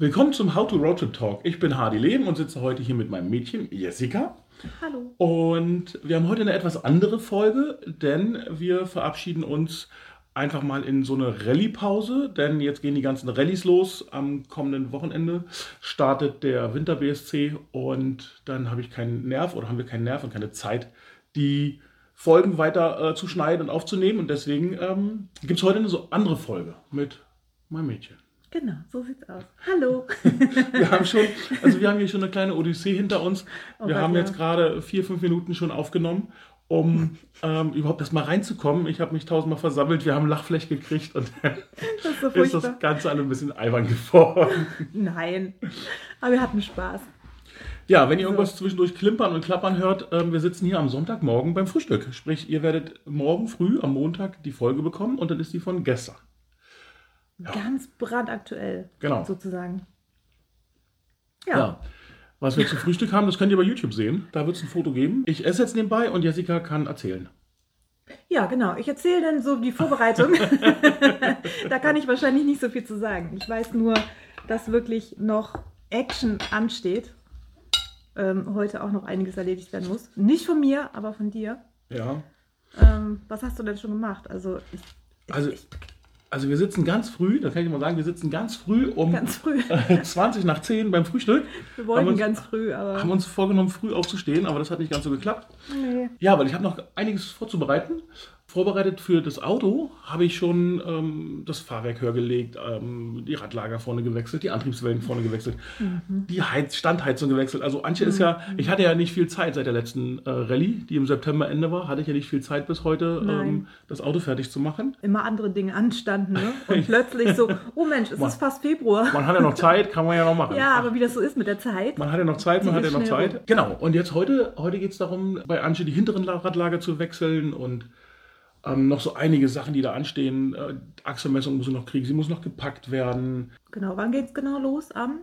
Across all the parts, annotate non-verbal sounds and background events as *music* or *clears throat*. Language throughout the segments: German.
Willkommen zum How to Road Trip Talk. Ich bin Hardy Leben und sitze heute hier mit meinem Mädchen Jessica. Hallo. Und wir haben heute eine etwas andere Folge, denn wir verabschieden uns einfach mal in so eine Rallye-Pause, denn jetzt gehen die ganzen Rallyes los. Am kommenden Wochenende startet der Winter BSC und dann habe ich keinen Nerv oder haben wir keinen Nerv und keine Zeit, die Folgen weiter äh, zu schneiden und aufzunehmen. Und deswegen ähm, gibt es heute eine so andere Folge mit meinem Mädchen. Genau, so sieht's aus. Hallo. *laughs* wir haben schon, also wir haben hier schon eine kleine Odyssee hinter uns. Oh wir haben jetzt gerade vier, fünf Minuten schon aufgenommen, um *laughs* ähm, überhaupt erst mal reinzukommen. Ich habe mich tausendmal versammelt, wir haben Lachfläche gekriegt und *laughs* dann ist so ist das Ganze alle ein bisschen albern geworden. Nein. Aber wir hatten Spaß. Ja, wenn ihr irgendwas zwischendurch klimpern und klappern hört, ähm, wir sitzen hier am Sonntagmorgen beim Frühstück. Sprich, ihr werdet morgen früh am Montag die Folge bekommen und dann ist die von gestern. Ganz brandaktuell. Genau. Sozusagen. Ja. Ja. Was wir zum Frühstück haben, das könnt ihr bei YouTube sehen. Da wird es ein Foto geben. Ich esse jetzt nebenbei und Jessica kann erzählen. Ja, genau. Ich erzähle dann so die Vorbereitung. *laughs* da kann ich wahrscheinlich nicht so viel zu sagen. Ich weiß nur, dass wirklich noch Action ansteht. Ähm, heute auch noch einiges erledigt werden muss. Nicht von mir, aber von dir. Ja. Ähm, was hast du denn schon gemacht? Also, ich, ich, Also- ich, Also wir sitzen ganz früh, das kann ich mal sagen, wir sitzen ganz früh um ganz früh. *laughs* 20 nach 10 beim Frühstück. Wir wollten uns, ganz früh, aber. haben uns vorgenommen, früh aufzustehen, aber das hat nicht ganz so geklappt. nee. Ja, weil ich habe noch einiges vorzubereiten. Vorbereitet für das Auto habe ich schon ähm, das Fahrwerk höher gelegt, ähm, die Radlager vorne gewechselt, die Antriebswellen vorne gewechselt, Mhm. die Heiz Standheizung gewechselt. Also Antje ist ja, ich hatte ja nicht viel Zeit seit der letzten äh, Rallye, die im September Ende war, hatte ich ja nicht viel Zeit bis heute, ähm, das Auto fertig zu machen. immer andere Dinge anstanden, ne? *laughs* Und plötzlich so, oh Mensch, es Man- ist fast Februar. Man hat ja noch Zeit, kann man ja noch machen. Ja, aber wie das so ist mit der Zeit. Man hat ja noch Zeit, man hat ja noch Zeit. rum. Genau. Und jetzt heute, heute geht es darum, bei Antje die hinteren La- Radlager zu wechseln und ähm, noch so einige Sachen, die da anstehen. Äh, Achselmessung muss noch kriegen, sie muss noch gepackt werden. Genau, wann geht's genau los? Am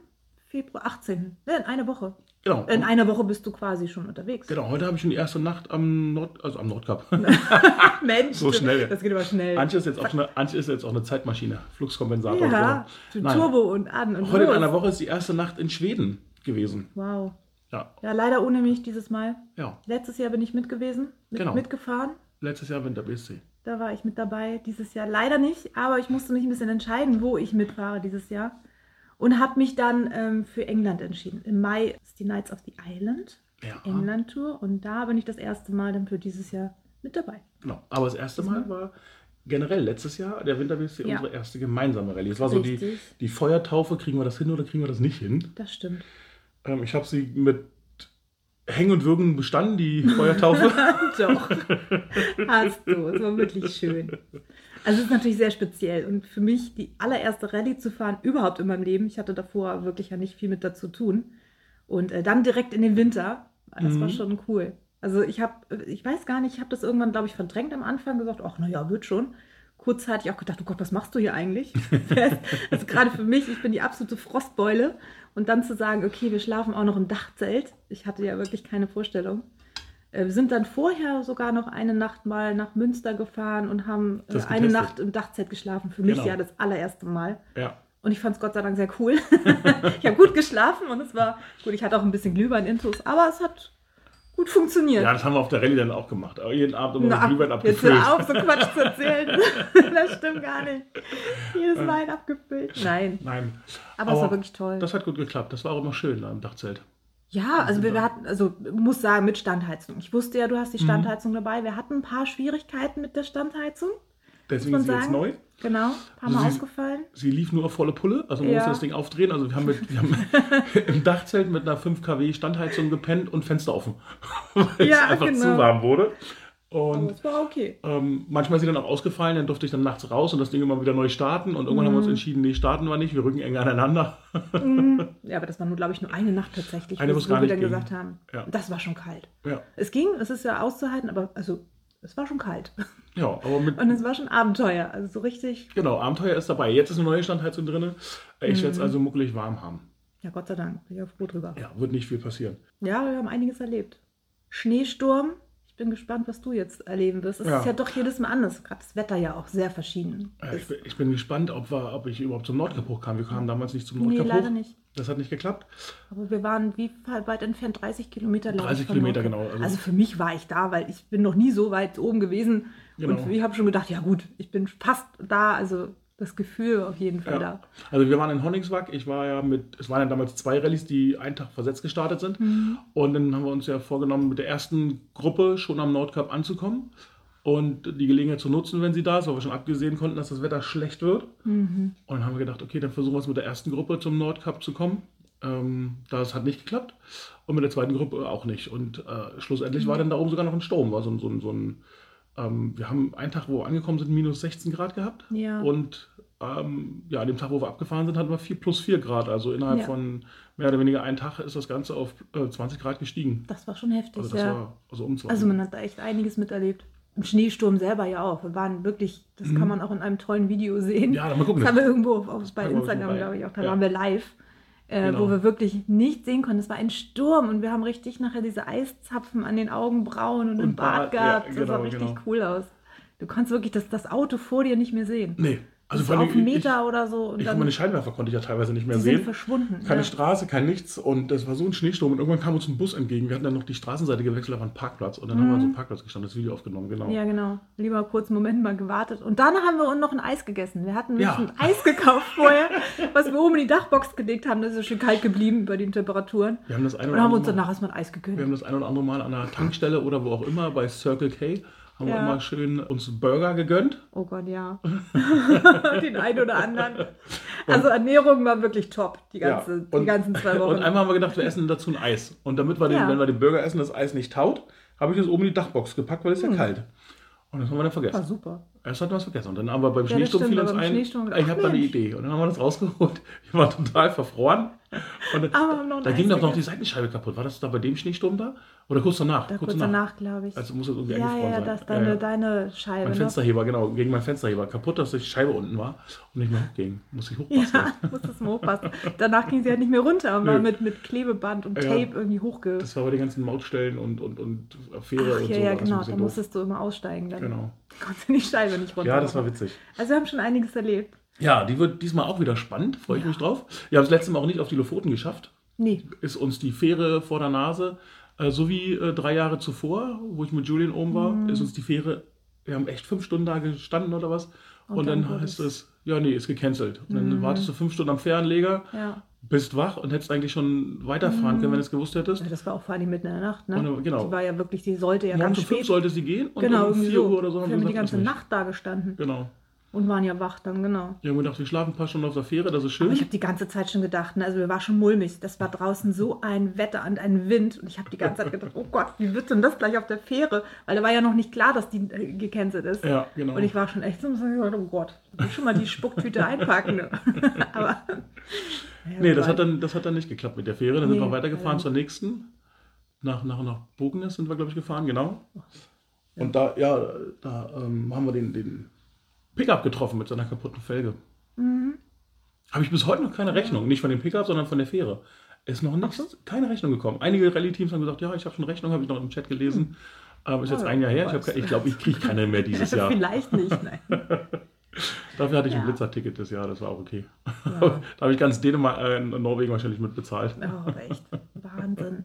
Februar 18. Ja, in einer Woche. Genau. In einer Woche bist du quasi schon unterwegs. genau, heute habe ich schon die erste Nacht am Nord, also am Nordkap. *laughs* Mensch, So schnell. Das geht aber schnell. Antje ist jetzt auch eine, Antje ist jetzt auch eine Zeitmaschine, Fluxkompensator. ja, Nein. Turbo und an und Heute in los. einer Woche ist die erste Nacht in Schweden gewesen. Wow. Ja, Ja, leider ohne mich dieses Mal. ja. Letztes Jahr bin ich mit gewesen, mit, Genau. mitgefahren. Letztes Jahr Winter BSC. Da war ich mit dabei. Dieses Jahr leider nicht, aber ich musste mich ein bisschen entscheiden, wo ich mitfahre dieses Jahr. Und habe mich dann ähm, für England entschieden. Im Mai ist die Knights of the Island Ja. England-Tour und da bin ich das erste Mal dann für dieses Jahr mit dabei. Genau. Aber das erste Mal war generell letztes Jahr der Winter BSC Ja. unsere erste gemeinsame Rallye. Es war so die, Richtig. die Feuertaufe, kriegen wir das hin oder kriegen wir das nicht hin? Das stimmt. Ähm, ich habe sie mit Hängen und Würgen bestanden, die Feuertaufe. *laughs* Doch. Hast du. Es war wirklich schön. Also es ist natürlich sehr speziell und für mich die allererste Rallye zu fahren überhaupt in meinem Leben. Ich hatte davor wirklich ja nicht viel mit dazu tun. Und äh, dann direkt in den Winter, das war Mhm. schon cool. Also ich habe, ich weiß gar nicht, ich habe das irgendwann, glaube ich, verdrängt am Anfang, gesagt, ach naja, wird schon. Kurzzeitig auch gedacht, oh Gott, was machst du hier eigentlich? *laughs* also gerade für mich, ich bin die absolute Frostbeule. Und dann zu sagen, okay, wir schlafen auch noch im Dachzelt. Ich hatte ja wirklich keine Vorstellung. Äh, Wir sind dann vorher sogar noch eine Nacht mal nach Münster gefahren und haben äh, eine. Nacht im Dachzelt geschlafen. Für mich Genau. ja das allererste Mal. ja. Und ich fand es Gott sei Dank sehr cool. *laughs* ich habe gut geschlafen und es war gut. Ich hatte auch ein bisschen Glühwein-Intus, aber es hat gut funktioniert. ja, das haben wir auf der Rallye dann auch gemacht. Aber jeden Abend immer Na, Glühwein jetzt abgefüllt. hör auf, so Quatsch zu erzählen. *laughs* das stimmt gar nicht. Jedes Wein abgefüllt. Nein, Nein. aber, es war wirklich toll. Das hat gut geklappt. Das war auch immer schön im Dachzelt. Ja, also wir, wir hatten, also muss sagen, mit Standheizung. Ich wusste ja, du Mhm. hast die Standheizung dabei. Wir hatten ein paar Schwierigkeiten mit der Standheizung. Deswegen ist sie jetzt neu. Genau, paar Also Mal sie- ausgefallen. Sie lief nur auf volle Pulle, also man Ja. musste das Ding aufdrehen. Also wir haben, mit, wir haben *laughs* im Dachzelt mit einer 5 kW Standheizung gepennt und Fenster offen, *laughs* weil Ja, es einfach genau. zu warm wurde. Aber Und es war okay. ähm, manchmal ist sie dann auch ausgefallen, dann durfte ich dann nachts raus und das Ding immer wieder neu starten. Und irgendwann haben wir uns entschieden, nee, starten wir nicht, wir rücken eng aneinander. Mhm. *laughs* Ja, aber das war nur, glaube ich, nur eine Nacht tatsächlich, Eine, wo wir dann ging. gesagt haben. Ja. Das war schon kalt. Ja, Es ging, es ist ja auszuhalten, aber also es war schon kalt. ja aber mit, Und es war schon Abenteuer. Also so richtig, genau, Abenteuer ist dabei. Jetzt ist eine neue Standheizung drin. Ich werde es also muckelig warm haben. ja Gott sei Dank, bin ich auch froh drüber. Ja, wird nicht viel passieren. Ja, wir haben einiges erlebt. Schneesturm. Ich bin gespannt, was du jetzt erleben wirst. Es Ja. ist ja doch jedes Mal anders. Gerade das Wetter ja auch sehr verschieden. Ich, bin, ich bin gespannt, ob, wir, ob ich überhaupt zum Nordkap hochkam. Wir kamen damals nicht zum Nee, Nordkap leider nicht. Das hat nicht geklappt. Aber wir waren wie weit entfernt? 30 Kilometer, glaube 30 ich, von Kilometer, Nordkap. genau. Also- Also, für mich war ich da, weil ich bin noch nie so weit oben gewesen. Genau. Und ich habe schon gedacht, ja gut, ich bin fast da. Also das Gefühl auf jeden Fall Ja. da. Also wir waren in Honningswag. Ich war ja mit, es waren ja damals zwei Rallyes, die einen Tag versetzt gestartet sind. Mhm. Und dann haben wir uns ja vorgenommen, mit der ersten Gruppe schon am Nordkap anzukommen und die Gelegenheit zu nutzen, wenn sie da ist, weil wir schon abgesehen konnten, dass das Wetter schlecht wird. Mhm. Und dann haben wir gedacht, okay, dann versuchen wir es mit der ersten Gruppe zum Nordkap zu kommen. Ähm, das hat nicht geklappt. Und mit der zweiten Gruppe auch nicht. Und äh, schlussendlich war dann da oben sogar noch ein Sturm. War so, so, so ein, ähm, wir haben einen Tag, wo wir angekommen sind, minus 16 Grad gehabt. Ja. Und ähm, ja, an dem Tag, wo wir abgefahren sind, hatten wir 4 plus 4 Grad. Also innerhalb Ja. von mehr oder weniger einem Tag ist das Ganze auf äh, 20 Grad gestiegen. Das war schon heftig, Also ja. war also um 20. Also man hat da echt einiges miterlebt. Im Schneesturm selber ja auch. Wir waren wirklich, das kann man auch in einem tollen Video sehen. Mhm. Ja, dann mal gucken. Das haben wir irgendwo auf, auf, bei Instagram, glaube ich, auch. Da waren wir live, äh, Genau. wo wir wirklich nicht sehen konnten. Es war ein Sturm und wir haben richtig nachher diese Eiszapfen an den Augenbrauen und, Und im Bart Bart, ja, gehabt. das sah genau, richtig genau. cool aus. Du konntest wirklich das, das Auto vor dir nicht mehr sehen. nee, also so vor allem auf einen ich- Meter oder so. Und Ich, dann, meine Scheinwerfer konnte ich ja teilweise nicht mehr sehen. verschwunden. Keine ja. Straße, kein nichts. Und das war so ein Schneesturm. Und irgendwann kam uns ein Bus entgegen. Wir hatten dann noch die Straßenseite gewechselt auf einen Parkplatz. Und dann haben wir so einen Parkplatz gestanden, das Video aufgenommen, genau. Mhm. Ja, genau. Lieber kurz einen Moment mal gewartet. Und dann haben wir uns noch ein Eis gegessen. Wir hatten Ja. ein Eis gekauft vorher, was wir oben in die Dachbox gelegt haben. Das ist schön kalt geblieben bei den Temperaturen. Wir haben das eine Und oder haben uns danach erstmal ein Eis gegönnt. wir haben das ein oder andere Mal an einer Tankstelle oder wo auch immer bei Circle K haben wir Ja. immer schön uns Burger gegönnt. Oh Gott, ja. *laughs* Den einen oder anderen. Also Ernährung war wirklich top, die, ganze, Ja. die ganzen zwei Wochen. Und einmal haben wir gedacht, wir essen dazu ein Eis. Und damit wir, den, Ja. wenn wir den Burger essen, das Eis nicht taut, habe ich es oben in die Dachbox gepackt, weil es Hm. ja kalt. Und das haben wir dann war vergessen. super. Erst hatten wir es vergessen. Und dann haben wir beim das Schneesturm fiel uns ein, ich habe da eine. Idee. Und dann haben wir das rausgeholt. Wir waren total verfroren. *laughs* Und noch da Eis ging doch noch die. Seitenscheibe kaputt. War das da bei dem Schneesturm da? Oder kurz danach? Da kurz danach, glaube ich. Also muss es irgendwie ja, eingefroren ja, sein. das deine, Ja, ja. deine Scheibe. Mein ne? Fensterheber, genau, gegen mein Fensterheber. Kaputt, dass die Scheibe unten war und nicht mehr hochging. Muss ich hochpassen. Ja, *laughs* musstest mal aufpassen. Danach ging sie halt nicht mehr runter und war mit, mit Klebeband und Ja. Tape irgendwie hochge... Das war bei den ganzen Mautstellen und, und, und Affäre Ach und ja, so. ja, das genau. Da doof. musstest du immer aussteigen. Dann Genau. *laughs* konntest du die Scheibe nicht runter. Ja, das war witzig. Also wir haben schon einiges erlebt. Ja, die wird diesmal auch wieder spannend. Freue ich mich drauf. Wir haben es letztes Mal auch nicht auf die Lofoten geschafft. Nee, Ist uns die Fähre vor der Nase, äh, so wie äh, drei Jahre zuvor, wo ich mit Julian oben war, Mhm. ist uns die Fähre, wir haben echt fünf Stunden da gestanden oder was. Und, Und dann, dann heißt es- Mhm. ja, nee, ist gecancelt. Und dann wartest du fünf Stunden am Fährenleger, ja. bist wach und hättest eigentlich schon weiterfahren können, wenn du es gewusst hättest. ja. Das war auch vor allem mitten in der Nacht, ne? Und, genau. Die war ja wirklich, die sollte ja Morgen ganz um fünf spät. sollte sie gehen und genau, um irgendwie vier so. Uhr oder so haben wir haben die ganze. Nacht da gestanden Genau. Und waren ja wach dann, genau. Wir haben gedacht, wir schlafen ein paar Stunden auf der Fähre, das ist Aber schön. ich habe die ganze Zeit schon gedacht, ne, also mir war schon mulmig. Das war draußen so ein Wetter und ein Wind. Und ich habe die ganze Zeit gedacht, oh Gott, wie wird denn das gleich auf der Fähre? Weil da war ja noch nicht klar, dass die äh, gecancelt ist. Ja, genau. Und ich war schon echt so, oh Gott, ich will schon mal die Spucktüte einpacken. Ne? *laughs* Aber. Ja, Nee, das hat, dann, das hat dann nicht geklappt mit der Fähre. Dann sind Nee, wir weitergefahren leider zur nächsten. Nach, nach, nach Bognes sind wir, glaube ich, gefahren, genau. Und da, ja, da ähm, haben wir den, den Pickup getroffen mit seiner kaputten Felge. Mhm. Habe ich bis heute noch keine Rechnung. Nicht von dem Pickup, sondern von der Fähre. Ist noch nichts, keine Rechnung gekommen. Einige Rallye-Teams haben gesagt, ja, ich habe schon Rechnung, habe ich noch im Chat gelesen. Aber ist jetzt Ah, ein Jahr her. Ich, ich glaube, ich kriege keine mehr dieses *laughs* Jahr. Vielleicht nicht, nein. *laughs* Dafür hatte ich ein Ja. Blitzerticket das Jahr, das war auch okay. Ja. *laughs* da habe ich ganz Dänemark, äh, Norwegen wahrscheinlich mitbezahlt. Oh, echt. Wahnsinn.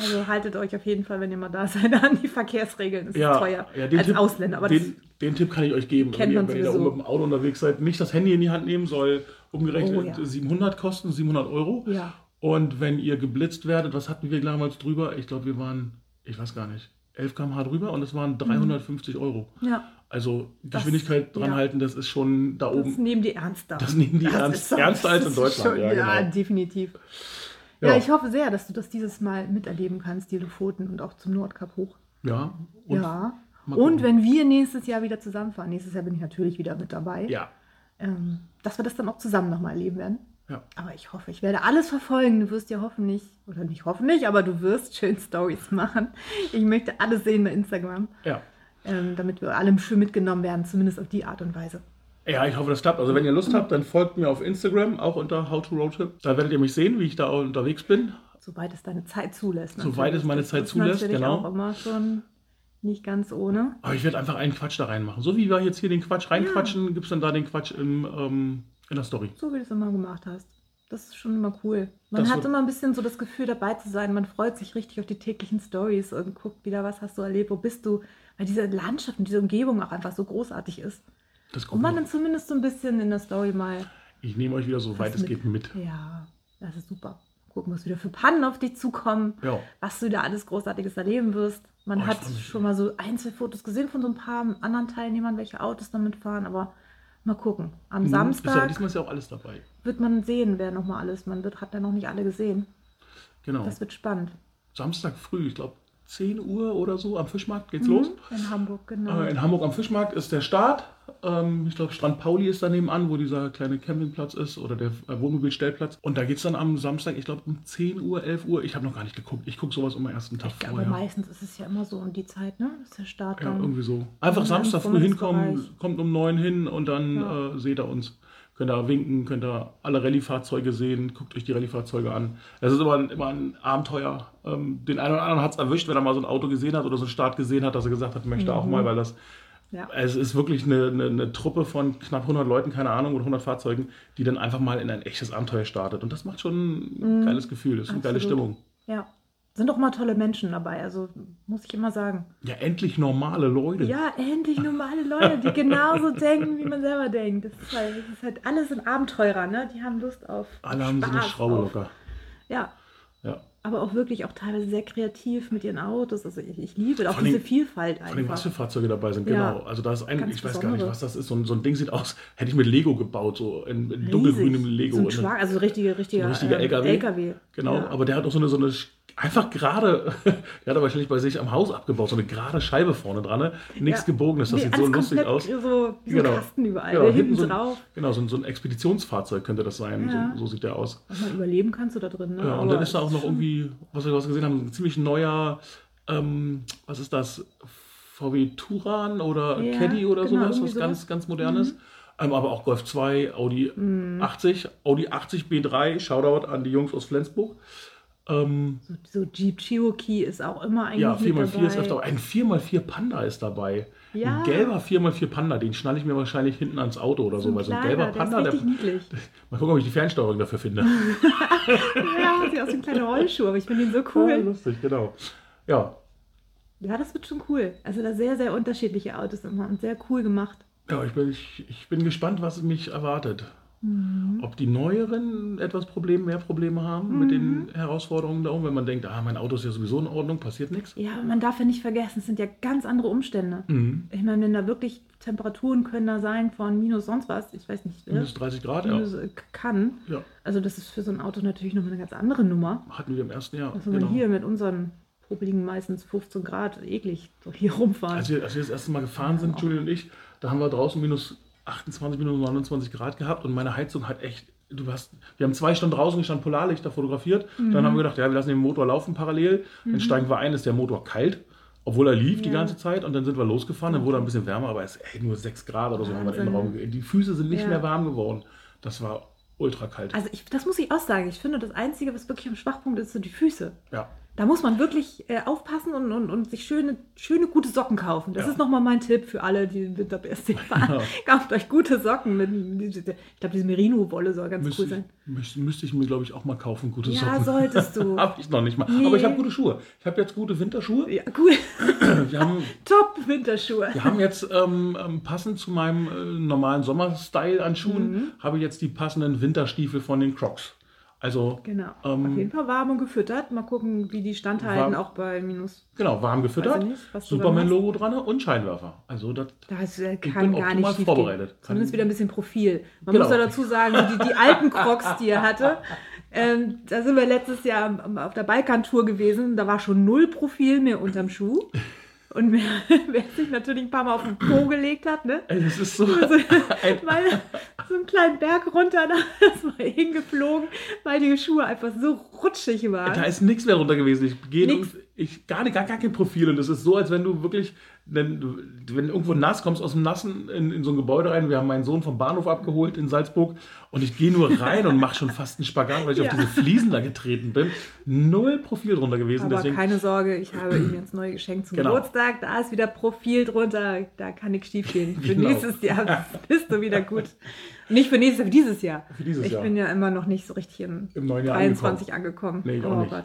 Also haltet euch auf jeden Fall, wenn ihr mal da seid, *laughs* an die Verkehrsregeln. Das ist teuer. ja, Als Tipp, Ausländer. Aber das, den, den Tipp kann ich euch geben. Wenn ihr, wenn ihr da oben mit dem Auto unterwegs seid, nicht das Handy in die Hand nehmen, soll umgerechnet Oh, ja. 700 kosten, 700 Euro. ja. Und wenn ihr geblitzt werdet, was hatten wir damals drüber? Ich glaube, wir waren, ich weiß gar nicht, 11 km/h drüber und es waren 350 Euro. Ja. Also Das- Geschwindigkeit dran ja. halten, das ist schon da Das oben. nehmen die ernster. Das nehmen die ernst- ist so- ernster als in das Deutschland, ja, ja, genau. definitiv. Ja. Ja. ich hoffe sehr, dass du das dieses Mal miterleben kannst, die Lofoten und auch zum Nordkap hoch. Ja. Und, ja. Und wenn wir nächstes Jahr wieder zusammenfahren, nächstes Jahr bin ich natürlich wieder mit dabei, Ja. ähm, dass wir das dann auch zusammen nochmal erleben werden. Ja. Aber ich hoffe, ich werde alles verfolgen. Du wirst ja hoffentlich, oder nicht hoffentlich, aber du wirst schön Stories machen. Ich möchte alles sehen bei Instagram, Ja. ähm, damit wir alle schön mitgenommen werden, zumindest auf die Art und Weise. Ja, ich hoffe, das klappt. Also wenn ihr Lust habt, dann folgt mir auf Instagram, auch unter How to Road Trip. Da werdet ihr mich sehen, wie ich da unterwegs bin. Soweit es deine Zeit zulässt. Soweit es meine Zeit zulässt, genau. auch immer schon nicht ganz ohne. Aber ich werde einfach einen Quatsch da reinmachen. So wie wir jetzt hier den Quatsch reinquatschen, gibt es dann da den Quatsch im, ähm, in der Story. So wie du es immer gemacht hast. Das ist schon immer cool. Man Das hat immer ein bisschen so das Gefühl, dabei zu sein. Man freut sich richtig auf die täglichen Stories und guckt wieder, was hast du erlebt, wo bist du. Weil diese Landschaft und diese Umgebung auch einfach so großartig ist. Und man noch. dann zumindest so ein bisschen in der Story mal. Ich nehme euch wieder so weit es geht mit. Ja, das ist super. Gucken, was wieder für Pannen auf dich zukommen. Ja. was du da alles Großartiges erleben wirst. Man Oh, hat schon mal so ein, zwei Fotos gesehen von so ein paar anderen Teilnehmern, welche Autos damit fahren, aber mal gucken. Am Mhm. Ist ja, Samstag diesmal ist ja auch alles dabei. wird man sehen, wer nochmal alles, man wird, hat ja noch nicht alle gesehen. Genau. Das wird spannend. Samstag früh, ich glaube 10 Uhr oder so am Fischmarkt geht's los. Mhm, In Hamburg, genau. Äh, in Hamburg am Fischmarkt ist der Start. Ähm, ich glaube, Strand Pauli ist da nebenan, wo dieser kleine Campingplatz ist oder der äh, Wohnmobilstellplatz. Und da geht es dann am Samstag, ich glaube, um 10 Uhr, 11 Uhr. Ich habe noch gar nicht geguckt. Ich gucke sowas immer ersten Tag aber vorher. meistens ist es ja immer so um die Zeit, ne? Das ist der Start Ja, dann. irgendwie so. Einfach Ja, Samstag früh hinkommen, kommt um 9 hin und dann Ja. äh, seht ihr uns. Könnt ihr winken, könnt ihr alle Rallye-Fahrzeuge sehen, guckt euch die Rallye-Fahrzeuge an. Es ist immer ein, immer ein Abenteuer. Ähm, den einen oder anderen hat es erwischt, wenn er mal so ein Auto gesehen hat oder so einen Start gesehen hat, dass er gesagt hat, möchte auch Mhm. mal, weil das ja. es ist wirklich eine, eine, eine Truppe von knapp 100 Leuten, keine Ahnung, oder 100 Fahrzeugen, die dann einfach mal in ein echtes Abenteuer startet. Und das macht schon ein geiles Gefühl, das ist eine geile Mhm. Absolut. Stimmung. ja. Sind doch mal tolle Menschen dabei, also muss ich immer sagen. Ja, endlich normale Leute. Ja, endlich normale Leute, die genauso *laughs* denken, wie man selber denkt. Das ist halt, das ist halt alles sind Abenteurer, ne? Die haben Lust auf Alle haben so eine Spaß, Schraube auf, locker. Ja, Ja. Aber auch wirklich auch teilweise sehr kreativ mit ihren Autos. Also ich, ich liebe auch Vor diese Vielfalt Vor allem, was für einfach. Fahrzeuge dabei sind, Ja. genau. Also da ist ein, ich weiß gar nicht, was das ist. So ein, so ein Ding sieht aus, hätte ich mit Lego gebaut, so in, in dunkelgrünem. Lego. So ein Und- Schwag, also richtige, richtiger, So richtiger ähm, LKW. LKW. Genau, Ja. aber der hat auch so eine, so eine einfach gerade, der hat er wahrscheinlich bei sich am Haus abgebaut, so eine gerade Scheibe vorne dran, ne? nichts Ja. gebogenes, das Nee, sieht so lustig aus. So, wie so Genau. Kasten überall, Genau, hinten so ein- drauf. Genau, so ein, so ein Expeditionsfahrzeug könnte das sein, Ja. so, so sieht der aus. Was man überleben kannst du da drin. Ne? Ja, und Aber dann ist da auch noch irgendwie, was wir gesehen haben, ein ziemlich neuer, ähm, was ist das, VW Turan oder Ja, Caddy oder genau, sowas, was ganz, sowas. ganz modernes. Ähm, aber auch Golf 2, Audi Mhm. 80, Audi 80 B3, Shoutout an die Jungs aus Flensburg. Ähm, So, so Jeep Cherokee ist auch immer eigentlich ja, mit 4x4 dabei. ist öfter, ein 4x4 Panda ist dabei. Ja. Ein gelber 4x4 Panda, den schnalle ich mir wahrscheinlich hinten ans Auto oder so, ein weil so ein gelber Panda, der der, ist niedlich. *laughs* mal gucken, ob ich die Fernsteuerung dafür finde. *laughs* ja, sieht aus wie ein kleiner Rollschuh, aber ich finde ihn so Ja, cool. lustig, genau. Ja, Ja, das wird schon cool. Also da sehr, sehr unterschiedliche Autos immer und sehr cool gemacht. Ja, ich bin, ich, ich bin gespannt, was mich erwartet. Ob die neueren etwas Problem, mehr Probleme haben mit den Herausforderungen da oben, wenn man denkt, ah, mein Auto ist ja sowieso in Ordnung, passiert nichts. Ja, man darf ja nicht vergessen, es sind ja ganz andere Umstände. Mhm. Ich meine, wenn da wirklich Temperaturen können da sein von minus sonst was, ich weiß nicht, ne? Minus 30 Grad, ja. minus, äh, kann. ja. Also das ist für so ein Auto natürlich nochmal eine ganz andere Nummer. Hatten wir im ersten Jahr. Also wenn Genau. wir hier mit unseren popeligen meistens 15 Grad eklig so hier rumfahren. Als wir, als wir das erste Mal gefahren sind, Julie und ich, da haben wir draußen minus 28, minus 29 Grad gehabt und meine Heizung hat echt, du hast, wir haben zwei Stunden draußen gestanden, Polarlichter fotografiert, dann haben wir gedacht, ja, wir lassen den Motor laufen parallel, dann steigen wir ein, ist der Motor kalt, obwohl er lief die Ja. ganze Zeit und dann sind wir losgefahren, dann wurde er ein bisschen wärmer, aber es ist ey, nur 6 Grad oder so, haben wir. Raum, die Füße sind nicht Ja. mehr warm geworden. Das war ultra kalt. Also ich, das muss ich auch sagen. Ich finde, das Einzige, was wirklich am Schwachpunkt ist, sind die Füße. ja. Da muss man wirklich äh, aufpassen und, und, und sich schöne, schöne, gute Socken kaufen. Das Ja. ist nochmal mein Tipp für alle, die im Winter BSC fahren. *laughs* Kauft euch gute Socken. Mit, ich glaube, diese Merino-Wolle soll ganz Müsste, cool sein. ich, müsste, müsste ich mir, glaube ich, auch mal kaufen, gute Ja, Socken. solltest du. *laughs* habe ich noch nicht mal. Nee. Aber ich habe gute Schuhe. Ich habe jetzt gute Winterschuhe. Ja, cool. *clears throat* Wir haben *laughs* Top Winterschuhe. Wir haben jetzt ähm, ähm, passend zu meinem äh, normalen Sommerstyle an Schuhen, Mhm. habe ich jetzt die passenden Winterstiefel von den Crocs. Also Genau. Ähm, Auf jeden Fall warm und gefüttert. Mal gucken, wie die standhalten, Warm. auch bei minus. genau, warm gefüttert, ich Superman-Logo dran und Scheinwerfer. Also das Das äh, bin kann gar nicht schief vorbereitet. Gehen. Zumindest wieder ein bisschen Profil. Man Genau. muss ja dazu sagen, die, die alten Crocs, die er hatte, ähm, da sind wir letztes Jahr auf der Balkantour gewesen. Da war schon null Profil mehr unterm Schuh. Und wer, *laughs* wer sich natürlich ein paar Mal auf den Po gelegt hat, ne? Das ist so Also, weil *laughs* so einen kleinen Berg runter, da *laughs* ist mal hingeflogen, weil die Schuhe einfach so rutschig war. Da ist nichts mehr drunter gewesen. Ich gehe ich gar, nicht, gar, gar kein Profil. Und das ist so, als wenn du wirklich, wenn du, wenn du irgendwo nass kommst, aus dem Nassen in, in so ein Gebäude rein. Wir haben meinen Sohn vom Bahnhof abgeholt in Salzburg und ich gehe nur rein und mache schon fast einen Spagat, weil ich *laughs* Ja. auf diese Fliesen da getreten bin. Null Profil drunter gewesen. Aber deswegen, keine Sorge, ich habe ihm jetzt neu geschenkt zum Genau. Geburtstag. Da ist wieder Profil drunter. Da kann nichts schief gehen. *laughs* Für Genau. nächstes Jahr *laughs* bist du wieder gut. Nicht für nächstes Jahr, für dieses Jahr. Für dieses ich Jahr. bin ja immer noch nicht so richtig im, Im neuen Jahr 23 angekommen. Nee, ich auch oh nicht. Gott.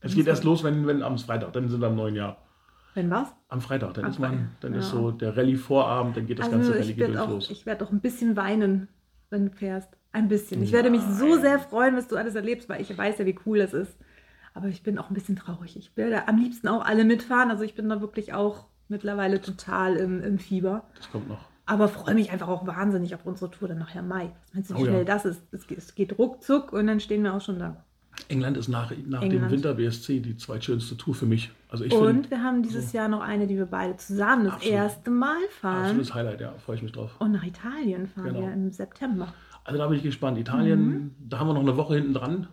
Es geht erst los, wenn, wenn am Freitag, dann sind wir am neuen Jahr. Wenn was? Am Freitag, dann Am ist man, dann ja. ist so der Rallye-Vorabend, dann geht das ganze Also Rallye ich geht werde auch, los. ich werd auch ein bisschen weinen, wenn du fährst. Ein bisschen. Ich werde mich so sehr freuen, was du alles erlebst, weil ich weiß ja, wie cool das ist. Aber ich bin auch ein bisschen traurig. Ich werde am liebsten auch alle mitfahren. Also ich bin da wirklich auch mittlerweile total im, im Fieber. Das kommt noch. Aber freue mich einfach auch wahnsinnig auf unsere Tour dann nachher Mai. Was meinst du, wie Oh ja. schnell das ist? Es geht ruckzuck und dann stehen wir auch schon da. England ist nach, nach dem England. Winter BSC die zweitschönste Tour für mich. Also ich Und wir haben dieses Jahr noch eine, die wir beide zusammen das Absolut. erste Mal fahren. absolutes Highlight, ja, freue ich mich drauf. Und nach Italien fahren Genau. wir im September. Also da bin ich gespannt. Italien, da haben wir noch eine Woche hinten dran.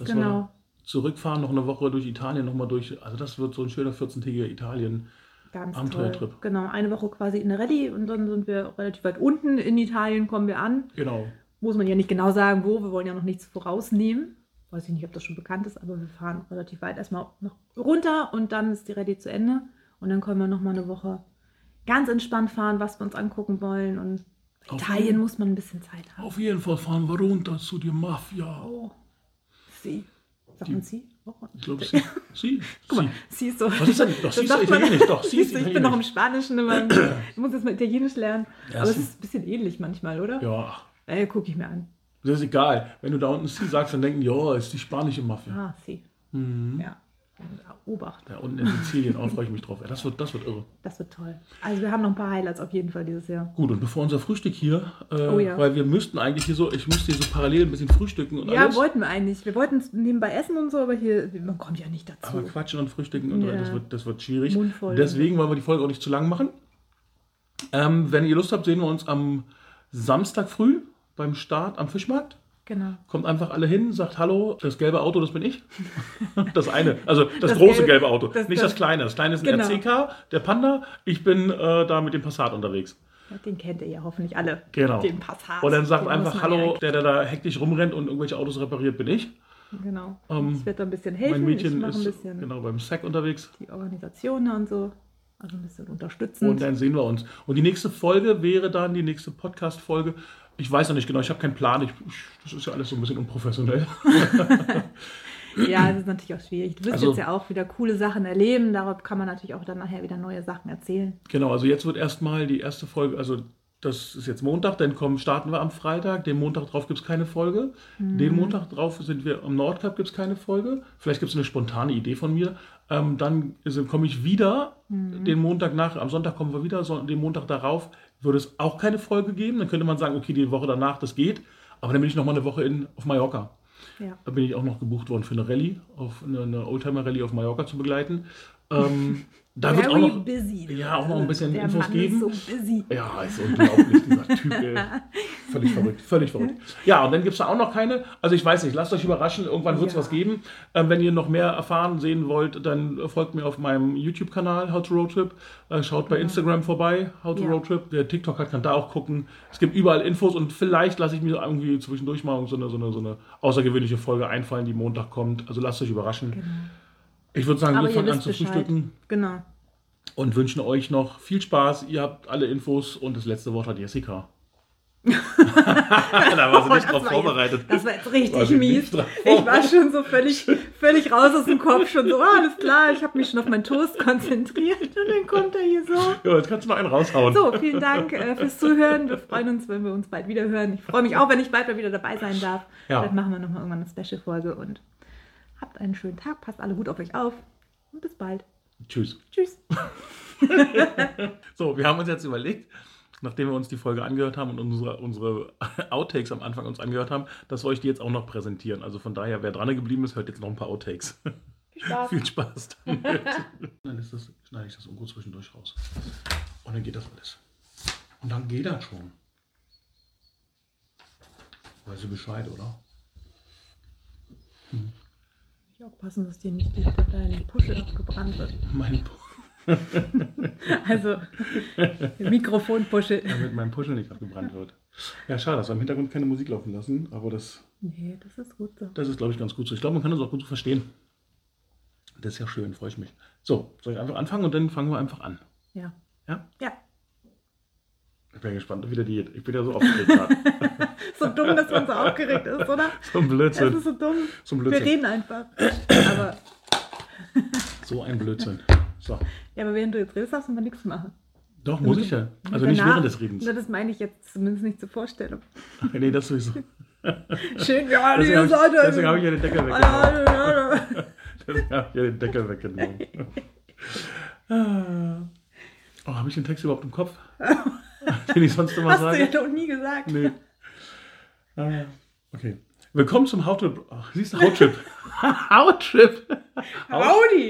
Mhm. Genau. zurückfahren, noch eine Woche durch Italien, nochmal durch. Also das wird so ein schöner 14-tägiger Italien. Ganz Abenteuertrip. Genau, eine Woche quasi in der Rallye und dann sind wir relativ weit unten in Italien, kommen wir an. Genau. Muss man ja nicht genau sagen, wo, wir wollen ja noch nichts vorausnehmen. Weiß ich nicht, ob das schon bekannt ist, aber wir fahren relativ weit erstmal noch runter und dann ist die Rallye zu Ende. Und dann können wir nochmal eine Woche ganz entspannt fahren, was wir uns angucken wollen. Und Auf Italien jeden- muss man ein bisschen Zeit haben. Auf jeden Fall fahren wir runter zu der Mafia. Oh, sie. Sagt Die- man sie? Oh. Ich glaube, *laughs* sie. Sie. Guck mal, sie. ist so. Was ist denn? Doch, sie ist italienisch. Doch, sie *laughs* ist du, ich bin noch im italienisch. Spanischen immer. *clears throat* Ich muss jetzt mal Italienisch lernen. Ja, Aber es ist ein bisschen ähnlich manchmal, oder? Ja, Äh, gucke ich mir an. Das ist egal. Wenn du da unten sie sagst, dann denken die, ja, ist die spanische Mafia. Ah, sie. Mhm. Ja. Obacht. Da unten in Sizilien, auch freue ich mich drauf. Ja, das, wird, das wird irre. Das wird toll. Also wir haben noch ein paar Highlights auf jeden Fall dieses Jahr. Gut, und bevor unser Frühstück hier, äh, Oh ja. weil wir müssten eigentlich hier so, ich müsste hier so parallel ein bisschen frühstücken und Ja, alles. wollten wir eigentlich. Wir wollten nebenbei essen und so, aber hier, man kommt ja nicht dazu. Aber quatschen und frühstücken und so, Ja. das, wird, das wird schwierig. Mund voll. Deswegen wollen wir die Folge auch nicht zu lang machen. Ähm, wenn ihr Lust habt, sehen wir uns am Samstag früh beim Start am Fischmarkt. Genau. Kommt einfach alle hin, sagt Hallo, das gelbe Auto, das bin ich. *laughs* Das eine, also das, Das große gelbe- gelbe Auto, das- nicht das- das kleine. Das kleine ist ein Genau. RCK, der Panda. Ich bin äh, da mit dem Passat unterwegs. Ja, den kennt ihr ja hoffentlich alle. Genau. Den Passat. Und dann sagt Den einfach Hallo, ja- der, der da hektisch rumrennt und irgendwelche Autos repariert, bin ich. Genau. Ähm, ich werde da ein bisschen helfen. mein Mädchen mache ein ist bisschen genau beim SAC unterwegs. die Organisation und so. Also ein bisschen unterstützend. Und dann sehen wir uns. Und die nächste Folge wäre dann die nächste Podcast-Folge. Ich weiß noch nicht genau, ich habe keinen Plan. Ich, das ist ja alles so ein bisschen unprofessionell. *laughs* Ja, das ist natürlich auch schwierig. Du wirst Also- jetzt ja auch wieder coole Sachen erleben. Darauf kann man natürlich auch dann nachher wieder neue Sachen erzählen. Genau, also jetzt wird erstmal die erste Folge, also das ist jetzt Montag, dann kommen, starten wir am Freitag. Den Montag drauf gibt es keine Folge. Mhm. Den Montag drauf sind wir am Nordcup, gibt es keine Folge. Vielleicht gibt es eine spontane Idee von mir. Ähm, dann komme ich wieder Mhm. den Montag nach, am Sonntag kommen wir wieder, so, den Montag darauf würde es auch keine Folge geben. Dann könnte man sagen, okay, die Woche danach, das geht. Aber dann bin ich nochmal eine Woche in, auf Mallorca. Ja. Da bin ich auch noch gebucht worden für eine Rallye, auf eine, eine Oldtimer-Rallye auf Mallorca zu begleiten. Ähm, da wird auch noch, busy. ja, auch noch ein bisschen Der Infos Mann geben. Ist so busy. Ja, ist unglaublich, dieser Typ. Ey. *laughs* Völlig verrückt, völlig verrückt. Ja, und dann gibt es da auch noch keine. Also ich weiß nicht, lasst euch überraschen, irgendwann wird es Ja. was geben. Ähm, wenn ihr noch mehr erfahren, sehen wollt, dann folgt mir auf meinem YouTube-Kanal How to Road Trip. Äh, schaut bei Instagram vorbei, How to Ja. Road Trip. Der TikTok hat kann da auch gucken. Es gibt überall Infos und vielleicht lasse ich mir irgendwie zwischendurch mal so eine, so eine, so eine außergewöhnliche Folge einfallen, die Montag kommt. Also lasst euch überraschen. Ich würde sagen, Aber wir fangen an zu Bescheid. frühstücken Genau. und wünschen euch noch viel Spaß. Ihr habt alle Infos und das letzte Wort hat Jessica. *laughs* da war sie Oh, nicht das drauf vorbereitet. Das war jetzt richtig War mies. Ich war schon so völlig, *laughs* völlig raus aus dem Kopf, schon so, ah, alles klar, ich habe mich schon auf meinen Toast konzentriert und dann kommt er hier so. Ja, jetzt kannst du noch einen raushauen. So, vielen Dank äh, fürs Zuhören. Wir freuen uns, wenn wir uns bald wieder hören. Ich freue mich auch, wenn ich bald mal wieder dabei sein darf. Ja. Vielleicht machen wir nochmal irgendwann eine Special-Folge und habt einen schönen Tag. Passt alle gut auf euch auf und bis bald. Tschüss. Tschüss. *laughs* So, wir haben uns jetzt überlegt, nachdem wir uns die Folge angehört haben und unsere, unsere *laughs* Outtakes am Anfang uns angehört haben, dass wir euch die jetzt auch noch präsentieren. Also von daher, wer dran geblieben ist, hört jetzt noch ein paar Outtakes. Viel Spaß. *laughs* Viel Spaß damit. dann ist das, schneide ich das irgendwo zwischendurch raus. Und dann geht das alles. Und dann geht das schon. Weißt du Bescheid, oder? Hm. Ich aufpassen, dass dir nicht die, dein Puschel abgebrannt wird. Mein Pu *laughs* Also, Mikrofonpuschel. damit mein Puschel nicht abgebrannt wird. Ja, schade, dass wir im Hintergrund keine Musik laufen lassen, aber das, Nee, das ist gut so. das ist, glaube ich, ganz gut so. Ich glaube, man kann das auch gut so verstehen. Das ist ja schön, freue ich mich. So, soll ich einfach anfangen und dann fangen wir einfach an. Ja. Ja? Ja. Ich bin gespannt, wie der Diät. Ich bin ja so aufgeregt gerade. *laughs* *laughs* So dumm, dass man so aufgeregt ist, oder? so ein Blödsinn. ist so dumm. So ein Wir Blödsinn. reden einfach. Aber, *laughs* So ein Blödsinn. So. ja, aber während du jetzt redest, darfst du mal nichts machen. Doch, muss ich ja. Also nicht während des Redens. Das meine ich jetzt zumindest nicht zur Vorstellung. Nee, das sowieso. *laughs* Schön, ja, Deswegen habe ich, Seite. deswegen hab ich ja den Deckel weggenommen. Deswegen habe ich ja den Deckel weggenommen. Oh, habe ich den Text überhaupt im Kopf? Den ich sonst immer Hast du ja sage? doch nie gesagt. Nee. Ah, okay. Willkommen zum How to. Siehst du, How Trip. How Trip. Howdy!